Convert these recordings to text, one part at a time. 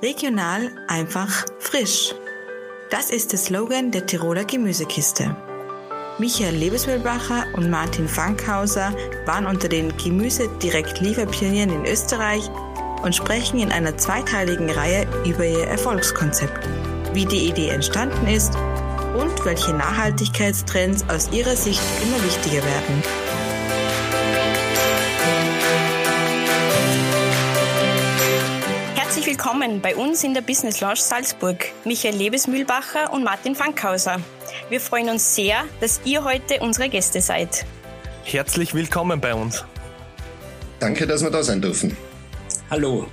Regional einfach frisch. Das ist der Slogan der Tiroler Gemüsekiste. Michael Lebesmühlbacher und Martin Fankhauser waren unter den Gemüse-Direkt-Lieferpionieren in Österreich und sprechen in einer zweiteiligen Reihe über ihr Erfolgskonzept, wie die Idee entstanden ist und welche Nachhaltigkeitstrends aus ihrer Sicht immer wichtiger werden. Willkommen bei uns in der Business Lounge Salzburg, Michael Lebesmühlbacher und Martin Fankhauser. Wir freuen uns sehr, dass ihr heute unsere Gäste seid. Herzlich willkommen bei uns. Danke, dass wir da sein dürfen. Hallo.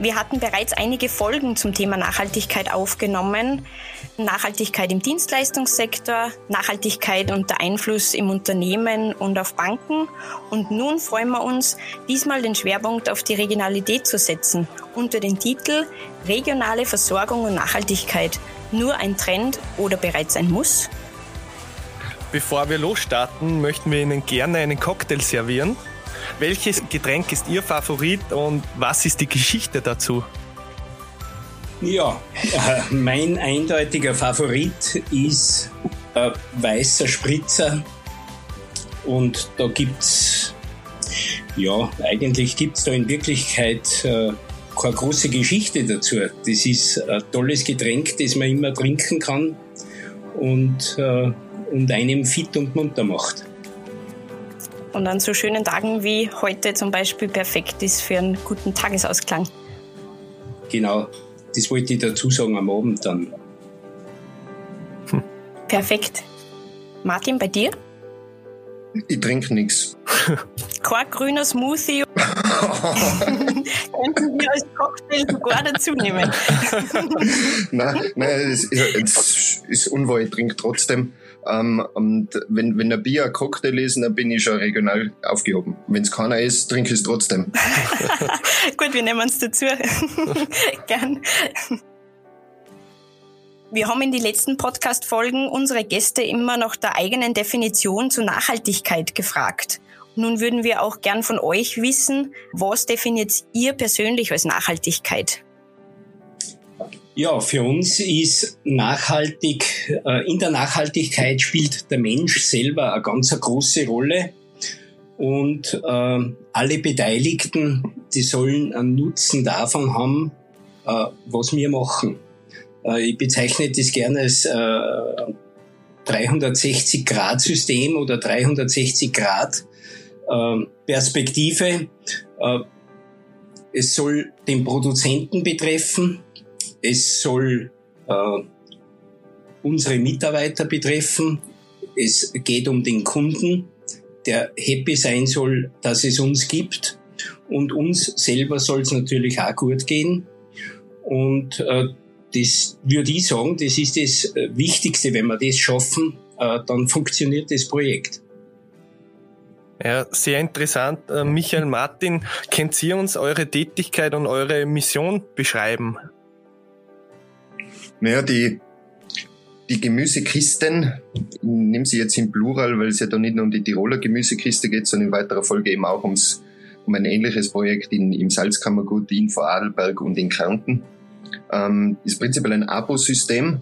Wir hatten bereits einige Folgen zum Thema Nachhaltigkeit aufgenommen. Nachhaltigkeit im Dienstleistungssektor, Nachhaltigkeit und der Einfluss im Unternehmen und auf Banken. Und nun freuen wir uns, diesmal den Schwerpunkt auf die Regionalität zu setzen, unter den Titel Regionale Versorgung und Nachhaltigkeit. Nur ein Trend oder bereits ein Muss? Bevor wir losstarten, möchten wir Ihnen gerne einen Cocktail servieren. Welches Getränk ist Ihr Favorit und was ist die Geschichte dazu? Ja, äh, mein eindeutiger Favorit ist äh, weißer Spritzer. Und da gibt es, ja, eigentlich gibt es da in Wirklichkeit äh, keine große Geschichte dazu. Das ist ein tolles Getränk, das man immer trinken kann und, äh, und einem fit und munter macht und an so schönen Tagen wie heute zum Beispiel perfekt ist für einen guten Tagesausklang. Genau, das wollte ich dazu sagen am Abend dann. Hm. Perfekt. Martin, bei dir? Ich trinke nichts. Kein grüner Smoothie. Könnten wir als Cocktail sogar dazu nehmen. nein, nein, es ist, es ist unwahr, ich trinke trotzdem. Ähm, und wenn, wenn ein Bier ein Cocktail ist, dann bin ich schon regional aufgehoben. Wenn es keiner ist, trinke ich es trotzdem. Gut, wir nehmen es dazu. Gern. Wir haben in den letzten Podcast-Folgen unsere Gäste immer nach der eigenen Definition zur Nachhaltigkeit gefragt. Nun würden wir auch gern von euch wissen, was definiert ihr persönlich als Nachhaltigkeit? Ja, für uns ist nachhaltig, äh, in der Nachhaltigkeit spielt der Mensch selber eine ganz große Rolle. Und äh, alle Beteiligten, die sollen einen Nutzen davon haben, äh, was wir machen. Äh, ich bezeichne das gerne als äh, 360-Grad-System oder 360-Grad-Perspektive. Äh, es soll den Produzenten betreffen, es soll äh, unsere Mitarbeiter betreffen. Es geht um den Kunden, der happy sein soll, dass es uns gibt. Und uns selber soll es natürlich auch gut gehen. Und äh, das würde ich sagen, das ist das äh, Wichtigste. Wenn wir das schaffen, äh, dann funktioniert das Projekt. Ja, sehr interessant. Äh, Michael Martin, könnt ihr uns eure Tätigkeit und eure Mission beschreiben? Naja, die, die Gemüsekisten, ich nehme sie jetzt im Plural, weil es ja da nicht nur um die Tiroler Gemüsekiste geht, sondern in weiterer Folge eben auch ums, um ein ähnliches Projekt in, im Salzkammergut in Vorarlberg und in Kärnten. Ähm, ist prinzipiell ein Abo-System.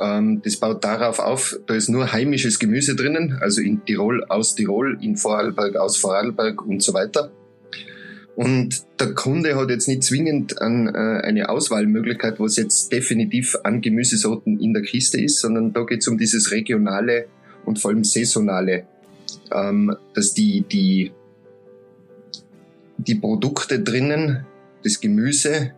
Ähm, das baut darauf auf, da ist nur heimisches Gemüse drinnen, also in Tirol aus Tirol, in Vorarlberg aus Vorarlberg und so weiter. Und der Kunde hat jetzt nicht zwingend an, äh, eine Auswahlmöglichkeit, was jetzt definitiv an Gemüsesorten in der Kiste ist, sondern da geht es um dieses regionale und vor allem saisonale, ähm, dass die, die, die Produkte drinnen, das Gemüse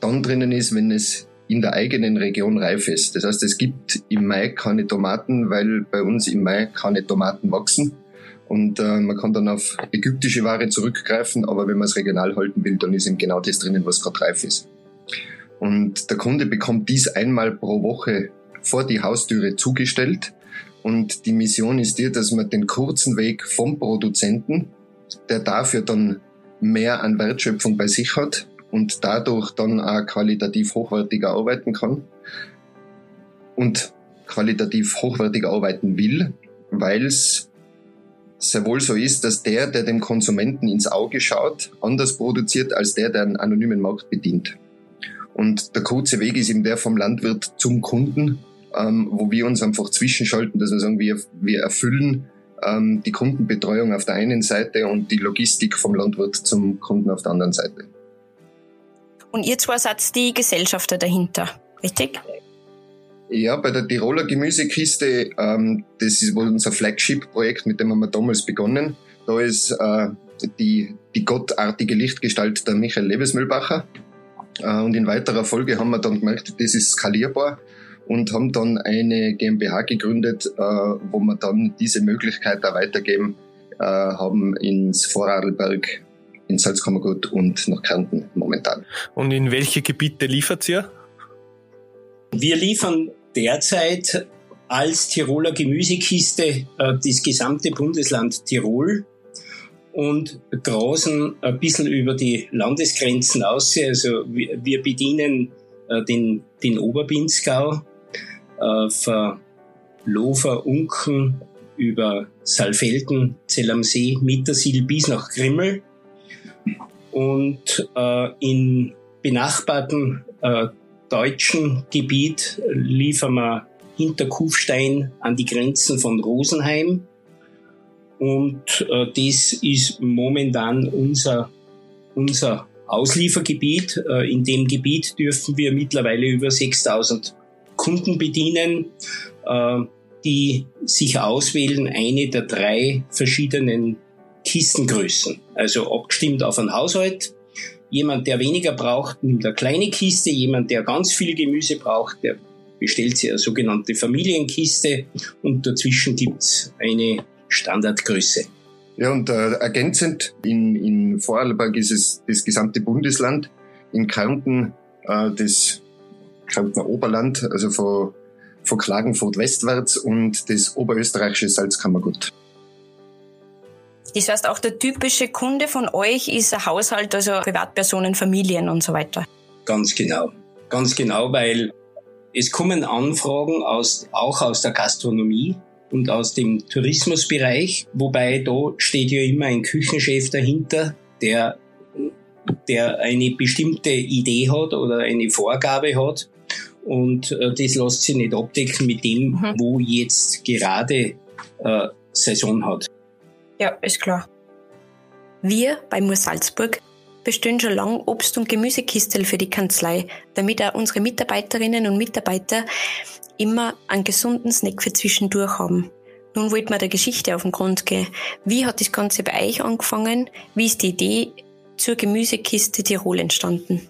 dann drinnen ist, wenn es in der eigenen Region reif ist. Das heißt, es gibt im Mai keine Tomaten, weil bei uns im Mai keine Tomaten wachsen. Und äh, man kann dann auf ägyptische Ware zurückgreifen, aber wenn man es regional halten will, dann ist eben genau das drinnen, was gerade reif ist. Und der Kunde bekommt dies einmal pro Woche vor die Haustüre zugestellt. Und die Mission ist dir, dass man den kurzen Weg vom Produzenten, der dafür dann mehr an Wertschöpfung bei sich hat und dadurch dann auch qualitativ hochwertiger arbeiten kann und qualitativ hochwertiger arbeiten will, weil es sehr wohl so ist, dass der, der dem Konsumenten ins Auge schaut, anders produziert als der, der einen anonymen Markt bedient. Und der kurze Weg ist eben der vom Landwirt zum Kunden, ähm, wo wir uns einfach zwischenschalten, dass wir sagen, wir, wir erfüllen ähm, die Kundenbetreuung auf der einen Seite und die Logistik vom Landwirt zum Kunden auf der anderen Seite. Und ihr zwei seid die Gesellschafter dahinter, richtig? Ja, bei der Tiroler Gemüsekiste, ähm, das ist wohl unser Flagship-Projekt, mit dem haben wir damals begonnen. Da ist äh, die, die gottartige Lichtgestalt der Michael Lebesmühlbacher. Äh, und in weiterer Folge haben wir dann gemerkt, das ist skalierbar und haben dann eine GmbH gegründet, äh, wo wir dann diese Möglichkeit da weitergeben äh, haben ins Vorarlberg, in Salzkammergut und nach Kärnten momentan. Und in welche Gebiete liefert ihr? Wir liefern derzeit als Tiroler Gemüsekiste äh, das gesamte Bundesland Tirol und grasen ein bisschen über die Landesgrenzen aus. Also wir, bedienen äh, den, den Oberbinzgau äh, von Lofer, Unken über Saalfelden, Zell am See, Mittersil bis nach Grimmel. Und äh, in benachbarten äh, deutschen Gebiet liefern wir hinter Kufstein an die Grenzen von Rosenheim. Und äh, das ist momentan unser, unser Ausliefergebiet. Äh, in dem Gebiet dürfen wir mittlerweile über 6000 Kunden bedienen, äh, die sich auswählen, eine der drei verschiedenen Kistengrößen. Also abgestimmt auf einen Haushalt Jemand, der weniger braucht, nimmt eine kleine Kiste. Jemand, der ganz viel Gemüse braucht, der bestellt sich eine sogenannte Familienkiste. Und dazwischen gibt's eine Standardgröße. Ja, und äh, ergänzend, in, in Vorarlberg ist es das gesamte Bundesland, in Kärnten äh, das Kärntner Oberland, also von, von Klagenfurt westwärts und das oberösterreichische Salzkammergut. Das heißt, auch der typische Kunde von euch ist ein Haushalt, also Privatpersonen, Familien und so weiter. Ganz genau. Ganz genau, weil es kommen Anfragen aus, auch aus der Gastronomie und aus dem Tourismusbereich, wobei da steht ja immer ein Küchenchef dahinter, der, der eine bestimmte Idee hat oder eine Vorgabe hat. Und äh, das lässt sich nicht abdecken mit dem, mhm. wo jetzt gerade äh, Saison hat. Ja, ist klar. Wir bei Mur Salzburg bestellen schon lange Obst- und Gemüsekistel für die Kanzlei, damit auch unsere Mitarbeiterinnen und Mitarbeiter immer einen gesunden Snack für zwischendurch haben. Nun wollten wir der Geschichte auf den Grund gehen. Wie hat das Ganze bei euch angefangen? Wie ist die Idee zur Gemüsekiste Tirol entstanden?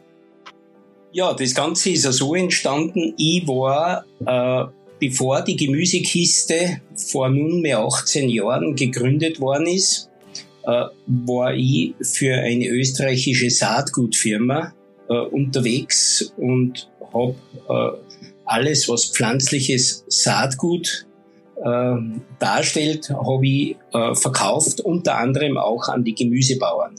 Ja, das Ganze ist ja so entstanden. Ich war äh, bevor die Gemüsekiste vor nunmehr 18 Jahren gegründet worden ist, äh, war ich für eine österreichische Saatgutfirma äh, unterwegs und habe äh, alles, was pflanzliches Saatgut äh, darstellt, habe ich verkauft, unter anderem auch an die Gemüsebauern.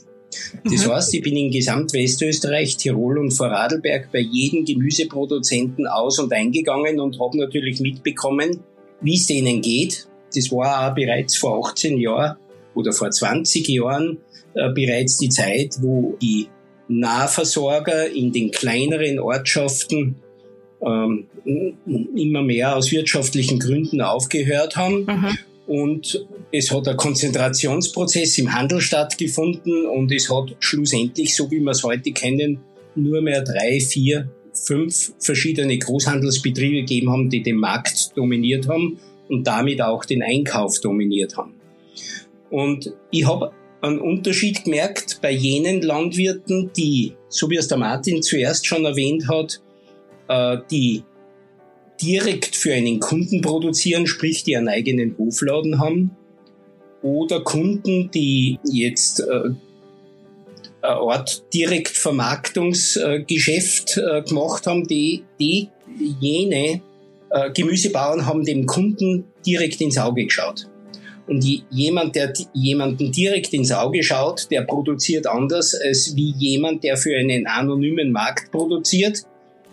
Das mhm. heißt, ich bin in Gesamtwestösterreich, Tirol und Vorarlberg bei jedem Gemüseproduzenten aus- und eingegangen und habe natürlich mitbekommen, wie es denen geht. Das war auch bereits vor 18 Jahren oder vor 20 Jahren äh, bereits die Zeit, wo die Nahversorger in den kleineren Ortschaften ähm, immer mehr aus wirtschaftlichen Gründen aufgehört haben. Mhm. Und es hat ein Konzentrationsprozess im Handel stattgefunden und es hat schlussendlich, so wie wir es heute kennen, nur mehr drei, vier, fünf verschiedene Großhandelsbetriebe gegeben haben, die den Markt dominiert haben und damit auch den Einkauf dominiert haben. Und ich habe einen Unterschied gemerkt bei jenen Landwirten, die, so wie es der Martin zuerst schon erwähnt hat, äh, die direkt für einen Kunden produzieren, sprich die einen eigenen Hofladen haben, oder Kunden, die jetzt äh, eine Art Direktvermarktungsgeschäft äh, gemacht haben, die, die jene äh, Gemüsebauern haben dem Kunden direkt ins Auge geschaut. Und jemand, der jemanden direkt ins Auge schaut, der produziert anders als wie jemand, der für einen anonymen Markt produziert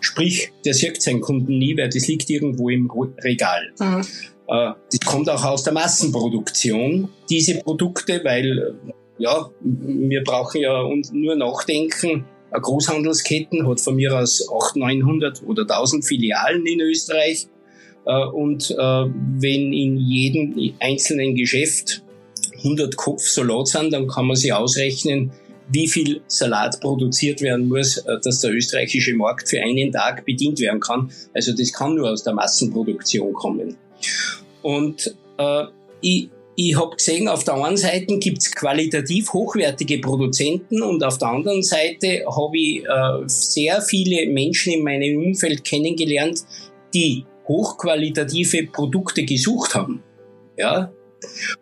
Sprich, der sieht seinen Kunden nie, weil das liegt irgendwo im Regal. Mhm. Äh, das kommt auch aus der Massenproduktion, diese Produkte, weil äh, ja, wir brauchen ja nur nachdenken. Eine Großhandelsketten hat von mir aus 800, 900 oder 1000 Filialen in Österreich. Äh, und wenn in jedem einzelnen Geschäft 100 Kopf Salat sind, dann kann man sich ausrechnen, wie viel Salat produziert werden muss, äh, dass der österreichische Markt für einen Tag bedient werden kann. Also das kann nur aus der Massenproduktion kommen. Und äh, ich, ich habe gesehen, auf der einen Seite gibt's qualitativ hochwertige Produzenten und auf der anderen Seite habe ich äh, sehr viele Menschen in meinem Umfeld kennengelernt, die hochqualitative Produkte gesucht haben. Ja,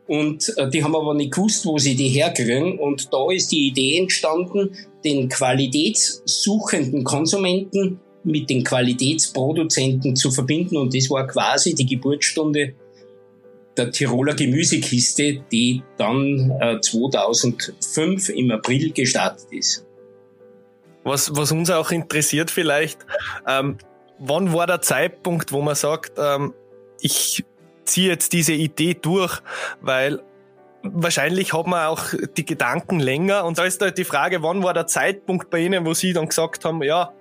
und äh, die haben aber nicht gewusst, wo sie die herkriegen. Und da ist die Idee entstanden, den qualitätssuchenden Konsumenten mit den Qualitätsproduzenten zu verbinden. Und das war quasi die Geburtsstunde der Tiroler Gemüsekiste, die dann äh, 2005 im April gestartet ist. Was, was uns auch interessiert vielleicht, ähm, wann war der Zeitpunkt, wo man sagt, ähm, ich ziehe jetzt diese Idee durch, weil wahrscheinlich hat man auch die Gedanken länger und da ist halt die Frage, wann war der Zeitpunkt bei Ihnen, wo Sie dann gesagt haben, ja,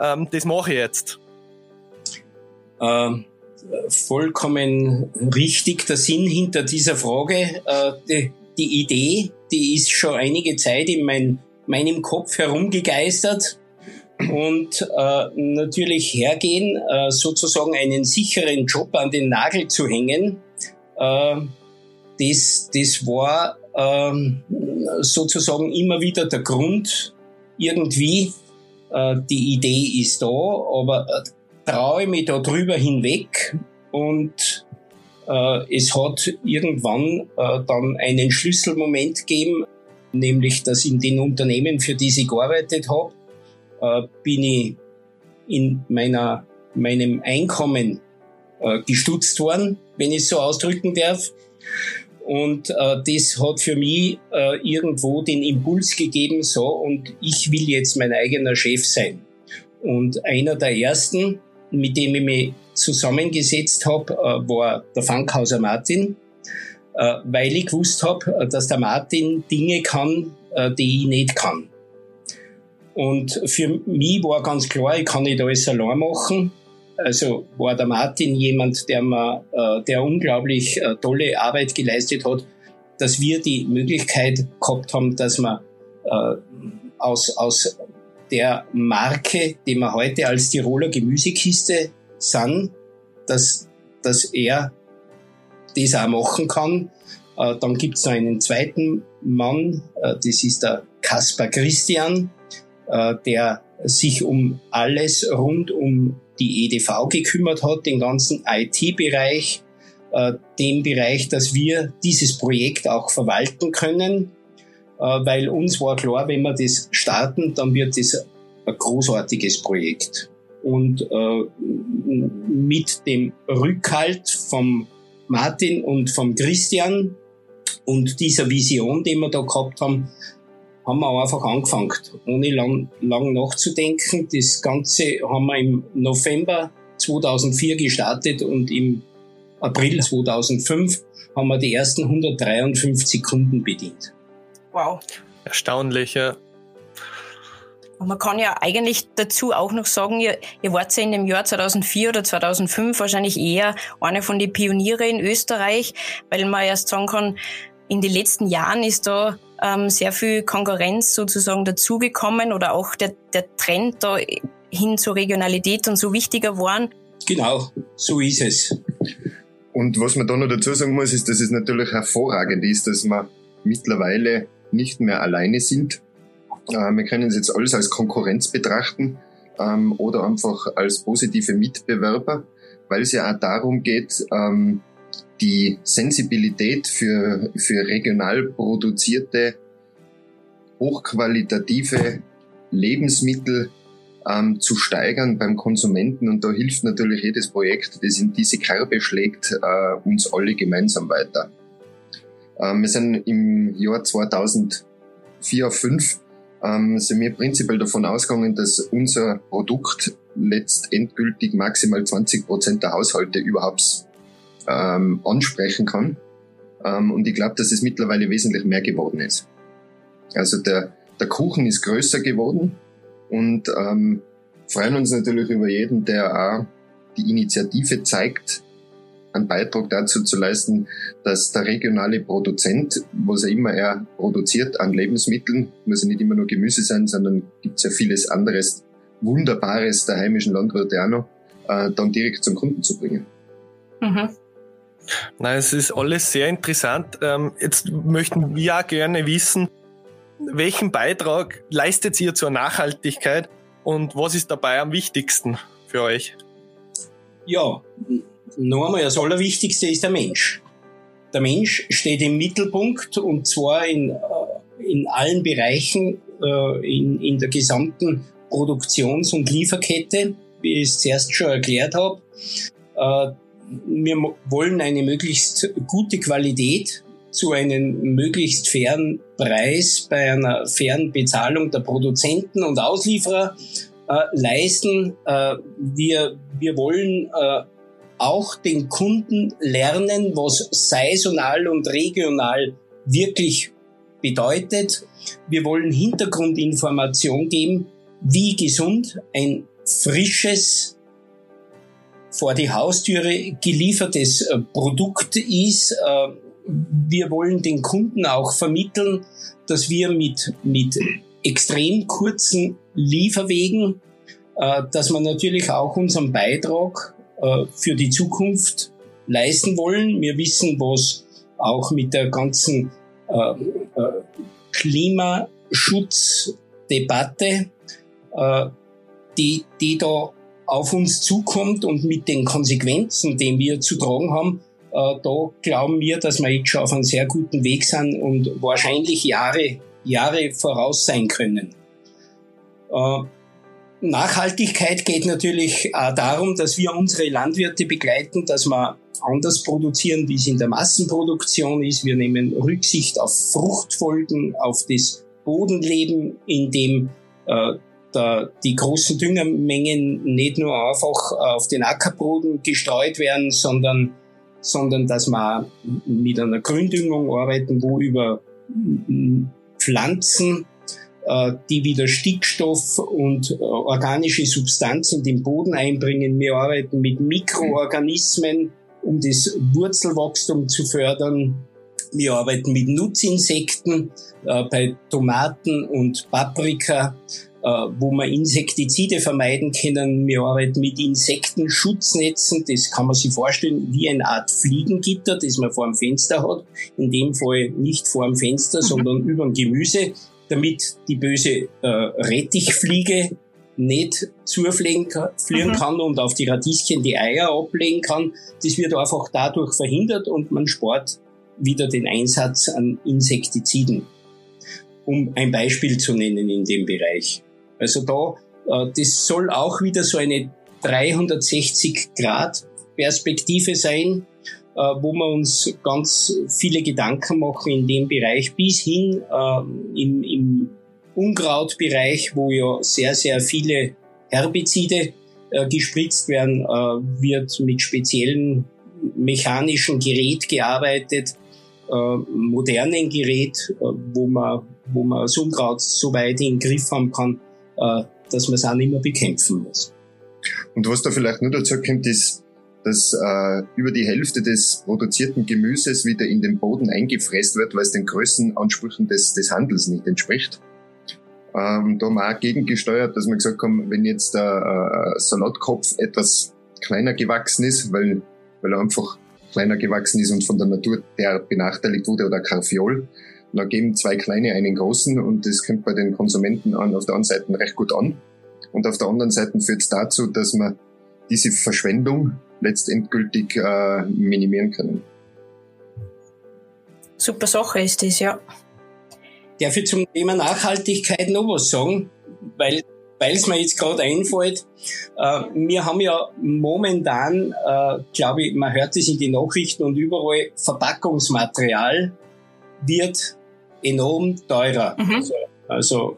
ähm, das mache ich jetzt? Ähm, vollkommen richtig der Sinn hinter dieser Frage. Äh, die, die, Idee, die ist schon einige Zeit in mein, meinem Kopf herumgegeistert und äh, natürlich hergehen, äh, sozusagen einen sicheren Job an den Nagel zu hängen, äh, das, das war äh, sozusagen immer wieder der Grund, irgendwie, äh, die Idee ist da, aber äh, traue mich da drüber hinweg und äh, es hat irgendwann äh, dann einen Schlüsselmoment gegeben, nämlich dass in den Unternehmen, für die ich gearbeitet habe, äh, bin ich in meiner, meinem Einkommen äh, gestutzt worden, wenn ich es so ausdrücken darf. Und äh, das hat für mich äh, irgendwo den Impuls gegeben, so, und ich will jetzt mein eigener Chef sein. Und einer der ersten, mit dem ich mich zusammengesetzt habe, äh, war der Fankhauser Martin, äh, weil ich gewusst habe, äh, dass der Martin Dinge kann, äh, die ich nicht kann. Und für mich war ganz klar, ich kann nicht alles allein machen. Also war der Martin jemand, der mir, äh, der unglaublich äh, tolle Arbeit geleistet hat, dass wir die Möglichkeit gehabt haben, dass wir äh, aus, aus der Marke, die wir heute als Tiroler Gemüsekiste sind, dass, dass er das auch machen kann. Dann gibt's noch einen zweiten Mann, das ist der Kaspar Christian, der sich um alles rund um die EDV gekümmert hat, den ganzen IT-Bereich, äh, den Bereich, dass wir dieses Projekt auch verwalten können, äh, weil uns war klar, wenn wir das starten, dann wird das ein großartiges Projekt. Und äh, mit dem Rückhalt vom Martin und vom Christian und dieser Vision, die wir da gehabt haben, haben wir einfach angefangen, ohne lang, lang nachzudenken. Das Ganze haben wir im November 2004 gestartet und im April 2005 haben wir die ersten 153 Kunden bedient. Wow. Erstaunlich, ja. Und man kann ja eigentlich dazu auch noch sagen, ihr, ihr wart ja in dem Jahr 2004 oder 2005 wahrscheinlich eher eine von den Pioniere in Österreich, weil man erst sagen kann, in den letzten Jahren ist da ähm, sehr viel Konkurrenz sozusagen dazugekommen oder auch der, der Trend da hin zur Regionalität und so wichtiger geworden. Genau, so ist es. Und was man da noch dazu sagen muss, ist, dass es natürlich hervorragend ist, dass wir mittlerweile nicht mehr alleine sind. Äh, wir können es jetzt alles als Konkurrenz betrachten ähm, oder einfach als positive Mitbewerber, weil es ja auch darum geht, ähm, die Sensibilität für, für regional produzierte, hochqualitative Lebensmittel ähm, zu steigern beim Konsumenten. Und da hilft natürlich jedes Projekt, das in diese Kerbe schlägt, äh, uns alle gemeinsam weiter. Ähm, wir sind im Jahr 2004, 2005 ähm, sind wir prinzipiell davon ausgegangen, dass unser Produkt letztendgültig maximal 20 Prozent der Haushalte überhaupt ähm, ansprechen kann. Ähm, und ich glaube, dass es mittlerweile wesentlich mehr geworden ist. Also der, der Kuchen ist größer geworden und ähm, freuen uns natürlich über jeden, der auch die Initiative zeigt, einen Beitrag dazu zu leisten, dass der regionale Produzent, was er immer er produziert an Lebensmitteln, muss ja nicht immer nur Gemüse sein, sondern gibt es ja vieles anderes Wunderbares der heimischen Landwirte auch noch, äh, dann direkt zum Kunden zu bringen. Mhm. Na, es ist alles sehr interessant. Ähm, jetzt möchten wir auch gerne wissen, welchen Beitrag leistet ihr zur Nachhaltigkeit und was ist dabei am wichtigsten für euch? Ja, noch einmal, das Allerwichtigste ist der Mensch. Der Mensch steht im Mittelpunkt und zwar in, äh, in allen Bereichen, äh, in, in der gesamten Produktions- und Lieferkette, wie ich es zuerst schon erklärt habe. Wir wollen eine möglichst gute Qualität zu einem möglichst fairen Preis bei einer fairen Bezahlung der Produzenten und Auslieferer äh, leisten. Äh, wir, wir wollen äh, auch den Kunden lernen, was saisonal und regional wirklich bedeutet. Wir wollen Hintergrundinformation geben, wie gesund ein frisches, vor die Haustüre geliefertes äh, Produkt ist. Äh, wir wollen den Kunden auch vermitteln, dass wir mit, mit extrem kurzen Lieferwegen, äh, dass man natürlich auch unseren Beitrag für die Zukunft leisten wollen. Wir wissen, was auch mit der ganzen Klimaschutzdebatte die, die da auf uns zukommt und mit den Konsequenzen, die wir zu tragen haben, äh, da glauben wir, dass wir jetzt schon auf einem sehr guten Weg sind und wahrscheinlich Jahre, Jahre voraus sein können. Äh, Nachhaltigkeit geht natürlich auch darum, dass wir unsere Landwirte begleiten, dass wir anders produzieren, wie es in der Massenproduktion ist. Wir nehmen Rücksicht auf Fruchtfolgen, auf das Bodenleben, in dem äh, da die großen Düngermengen nicht nur einfach auf den Ackerboden gestreut werden, sondern, sondern dass wir mit einer Gründüngung arbeiten, wo über Pflanzen, äh, die wieder Stickstoff und äh, organische Substanzen in den Boden einbringen. Wir arbeiten mit Mikroorganismen, um das Wurzelwachstum zu fördern. Wir arbeiten mit Nutzinsekten äh, bei Tomaten und Paprika. Äh, wo wir Insektizide vermeiden können. Wir arbeiten mit Insektenschutznatzen. Das kann man sich vorstellen wie eine Art Fliegengitter, das man vor dem Fenster hat. In dem Fall nicht vor dem Fenster, mhm. sondern über dem Gemüse, damit die böse äh, Rettichfliege nicht zufliegen mhm. kann und auf die Radieschen die Eier ablegen kann. Das wird einfach dadurch verhindert und man spart wieder den Einsatz an Insektiziden. Um ein Beispiel zu nennen in dem Bereich. Also da, äh, das soll auch wieder so eine 360 Grad Perspektive sein, äh, wo wir uns ganz viele Gedanken machen in dem Bereich bis hin äh, im, im Unkrautbereich, wo ja sehr, sehr viele Herbizide äh, gespritzt werden, wird mit speziellen mechanischen Gerät gearbeitet, modernen Gerät, wo man, wo man das Unkraut so weit in den Griff haben kann, dass man es auch nicht mehr bekämpfen muss. Und was da vielleicht nur dazu kommt, ist, dass äh, über die Hälfte des produzierten Gemüses wieder in den Boden eingefräst wird, weil es den Größenansprüchen des, des Handels nicht entspricht. Ähm, da haben wir auch gegengesteuert, dass wir gesagt haben, wenn jetzt der äh, Salatkopf etwas kleiner gewachsen ist, weil, weil er einfach kleiner gewachsen ist und von der Natur der benachteiligt wurde oder Karfiol, da geben zwei kleine einen großen und das kommt bei den Konsumenten an, auf der einen Seite recht gut an. Und auf der anderen Seite führt es dazu, dass man diese Verschwendung letztendgültig äh, minimieren können. Super Sache ist das, ja. Darf ich zum Thema Nachhaltigkeit noch was sagen? Weil weil es mir jetzt gerade einfällt, äh, wir haben ja momentan, äh, glaube ich, man hört es in den Nachrichten und überall, Verpackungsmaterial wird enorm teurer. Mhm. Also, also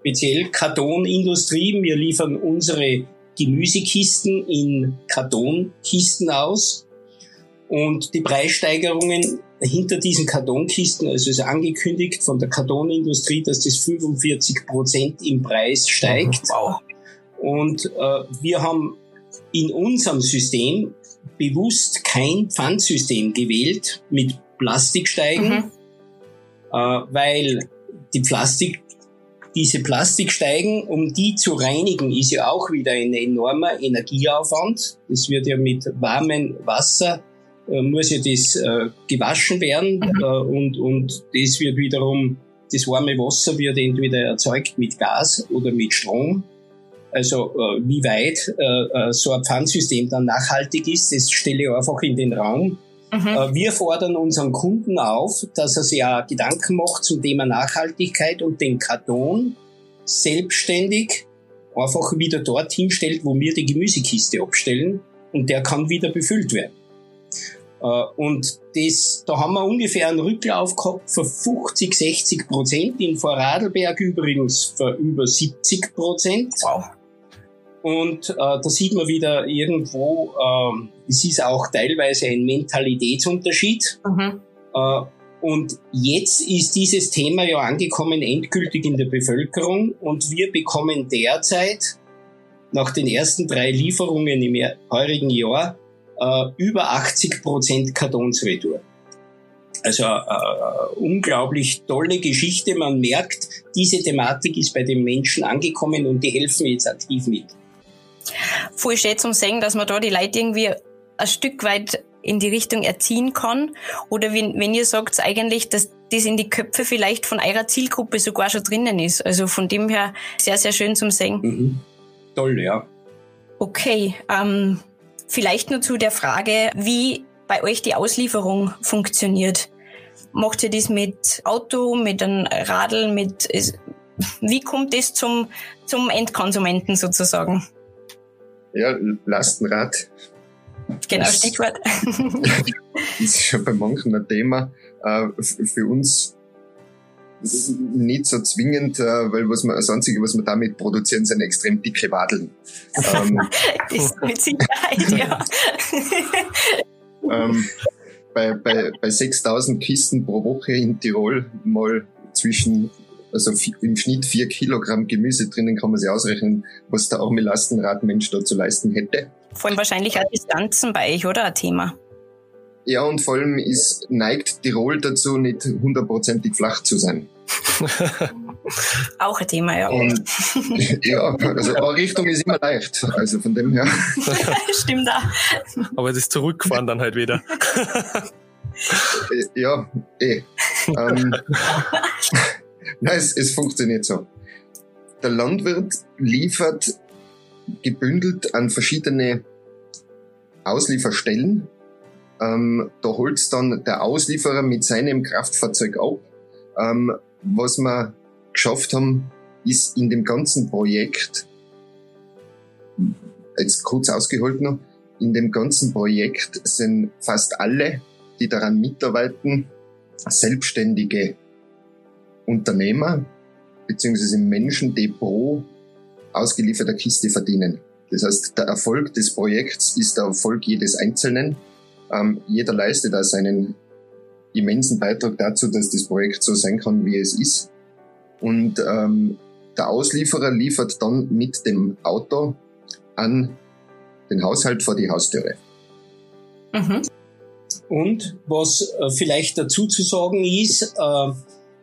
speziell Kartonindustrie. Wir liefern unsere Gemüsekisten in Kartonkisten aus. Und die Preissteigerungen hinter diesen Kartonkisten, also ist angekündigt von der Kartonindustrie, dass das 45 Prozent im Preis steigt. Wow. Und äh, wir haben in unserem System bewusst kein Pfandsystem gewählt mit Plastiksteigen, mhm. Äh, weil die Plastik, diese Plastiksteigen, um die zu reinigen, ist ja auch wieder ein enormer Energieaufwand. Das wird ja mit warmem Wasser äh, muss ja das äh, gewaschen werden mhm. äh, und, und das wird wiederum, das warme Wasser wird entweder erzeugt mit Gas oder mit Strom. Also äh, wie weit äh so ein Pfandsystem dann nachhaltig ist, das stelle ich einfach in den Raum. Mhm. Äh, wir fordern unseren Kunden auf, dass er sich ja Gedanken macht zum Thema Nachhaltigkeit und den Karton selbstständig einfach wieder dorthin stellt, wo wir die Gemüsekiste abstellen und der kann wieder befüllt werden. Äh, und das, da haben wir ungefähr einen Rücklauf gehabt von 50, 60 Prozent, in Vorarlberg übrigens für über 70 Prozent. Wow. Und äh, da sieht man wieder irgendwo, äh, es ist auch teilweise ein Mentalitätsunterschied. Mhm. Äh, und jetzt ist dieses Thema ja angekommen endgültig in der Bevölkerung und wir bekommen derzeit nach den ersten drei Lieferungen im heurigen Jahr äh, über 80 Prozent Kartonsretour. Also äh, unglaublich tolle Geschichte. Man merkt, diese Thematik ist bei den Menschen angekommen und die helfen jetzt aktiv mit. Voll schön zum Sagen, dass man da die Leute irgendwie ein Stück weit in die Richtung erziehen kann. Oder wenn, wenn ihr sagt eigentlich, dass das in die Köpfe vielleicht von eurer Zielgruppe sogar schon drinnen ist. Also von dem her sehr, sehr schön zum Singen. Mhm. Toll, ja. Okay, ähm, Vielleicht nur zu der Frage, wie bei euch die Auslieferung funktioniert. Macht ihr das mit Auto, mit einem Radl, mit, wie kommt das zum, zum Endkonsumenten sozusagen? Ja, Lastenrad. Genau, das Stichwort. ist schon bei manchen ein Thema. Äh, für uns nicht so zwingend, äh, weil was man, das Einzige, was wir damit produzieren, sind extrem dicke Wadeln. ähm, das mit Sicherheit, ja. ähm, bei, bei, bei 6000 Kisten pro Woche in Tirol mal zwischen, also im Schnitt vier Kilogramm Gemüse drinnen, kann man sich ausrechnen, was der arme Lastenradmensch da zu leisten hätte. Vor allem wahrscheinlich auch Distanzen bei euch, oder? Ein Thema. Ja, und vor allem ist, neigt Tirol dazu, nicht hundertprozentig flach zu sein. Auch ein Thema, ja. Und, ja, also eine Richtung ist immer leicht. Also von dem her. Stimmt auch. Aber das Zurückfahren dann halt wieder. Äh, ja, eh. Ähm, nein, es, es funktioniert so. Der Landwirt liefert gebündelt an verschiedene Auslieferstellen ähm, da holt's dann der Auslieferer mit seinem Kraftfahrzeug ab. Ähm, was wir geschafft haben, ist in dem ganzen Projekt, jetzt kurz ausgeholt noch, in dem ganzen Projekt sind fast alle, die daran mitarbeiten, selbstständige Unternehmer, beziehungsweise Menschen, die pro ausgelieferter Kiste verdienen. Das heißt, der Erfolg des Projekts ist der Erfolg jedes Einzelnen. Ähm, jeder leistet da seinen immensen Beitrag dazu, dass das Projekt so sein kann, wie es ist. Und ähm, der Auslieferer liefert dann mit dem Auto an den Haushalt vor die Haustüre. Mhm. Und was äh, vielleicht dazu zu sagen ist, äh,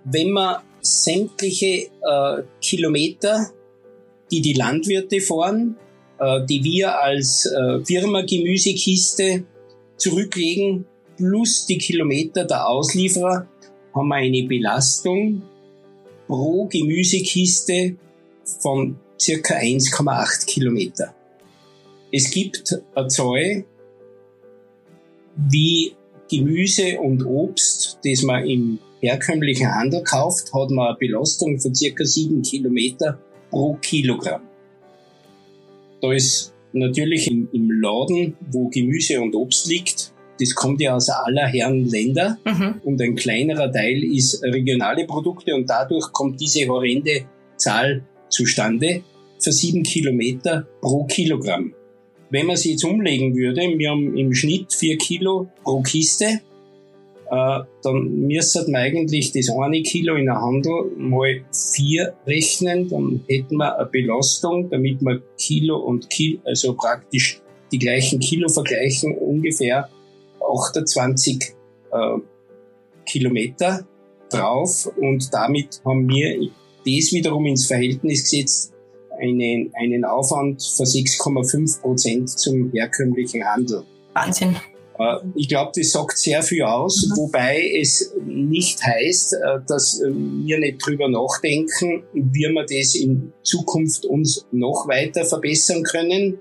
wenn man sämtliche äh, Kilometer, die die Landwirte fahren, äh, die wir als äh, Firma Gemüsekiste zurücklegen, plus die Kilometer der Auslieferer, haben wir eine Belastung pro Gemüsekiste von circa 1,8 Kilometer. Es gibt Zahl, wie Gemüse und Obst, das man im herkömmlichen Handel kauft, hat man eine Belastung von circa 7 Kilometer pro Kilogramm. Da ist natürlich im, im Laden, wo Gemüse und Obst liegt, das kommt ja aus aller Herren Länder mhm. und ein kleinerer Teil ist regionale Produkte und dadurch kommt diese horrende Zahl zustande für sieben Kilometer pro Kilogramm. wenn man sie jetzt umlegen würde, wir haben im Schnitt vier Kilo pro Kiste, dann müsste man eigentlich das eine Kilo in der Handel mal vier rechnen, dann hätten wir eine Belastung, damit wir Kilo und Kilo, also praktisch die gleichen Kilo vergleichen, ungefähr 28 äh, Kilometer drauf und damit haben wir das wiederum ins Verhältnis gesetzt, einen, einen Aufwand von 6,5 Prozent zum herkömmlichen Handel. Wahnsinn. Äh, ich glaube, das sagt sehr viel aus, mhm. wobei es nicht heißt, äh, dass äh, wir nicht drüber nachdenken, wie wir das in Zukunft uns noch weiter verbessern können.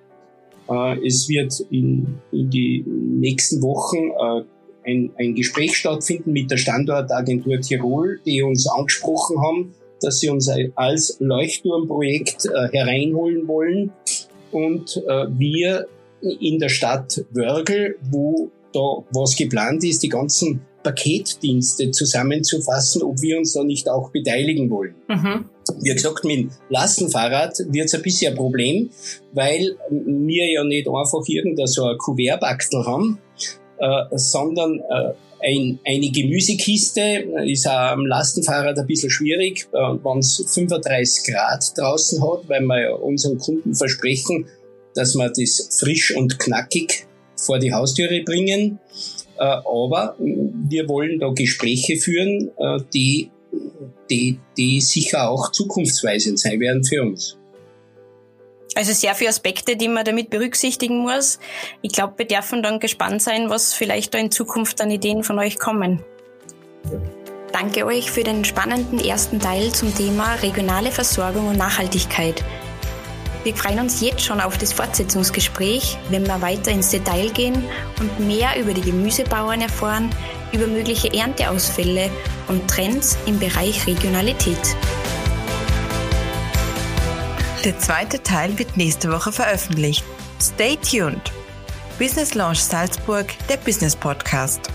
Es wird in, in die nächsten Wochen ein, ein Gespräch stattfinden mit der Standortagentur Tirol, die uns angesprochen haben, dass sie uns als Leuchtturmprojekt hereinholen wollen und wir in der Stadt Wörgl, wo da was geplant ist, die ganzen Paketdienste zusammenzufassen, ob wir uns da nicht auch beteiligen wollen. Mhm. Wie gesagt, mit dem Lastenfahrrad wird es ein bisschen ein Problem, weil wir ja nicht einfach irgendein so ein Kuvertbackel haben, äh, sondern äh, ein, eine Gemüsekiste ist auch am Lastenfahrrad ein bisschen schwierig, äh, wenn es 35 Grad draußen hat, weil wir unseren Kunden versprechen, dass wir das frisch und knackig vor die Haustüre bringen. Äh, aber wir wollen da Gespräche führen, äh, die, die, die sicher auch zukunftsweisend sein werden für uns. Also sehr viele Aspekte, die man damit berücksichtigen muss. Ich glaube, wir dürfen dann gespannt sein, was vielleicht da in Zukunft an Ideen von euch kommen. Danke euch für den spannenden ersten Teil zum Thema regionale Versorgung und Nachhaltigkeit. Wir freuen uns jetzt schon auf das Fortsetzungsgespräch, wenn wir weiter ins Detail gehen und mehr über die Gemüsebauern erfahren, über mögliche Ernteausfälle und Trends im Bereich Regionalität. Der zweite Teil wird nächste Woche veröffentlicht. Stay tuned. Business Launch Salzburg, der Business Podcast.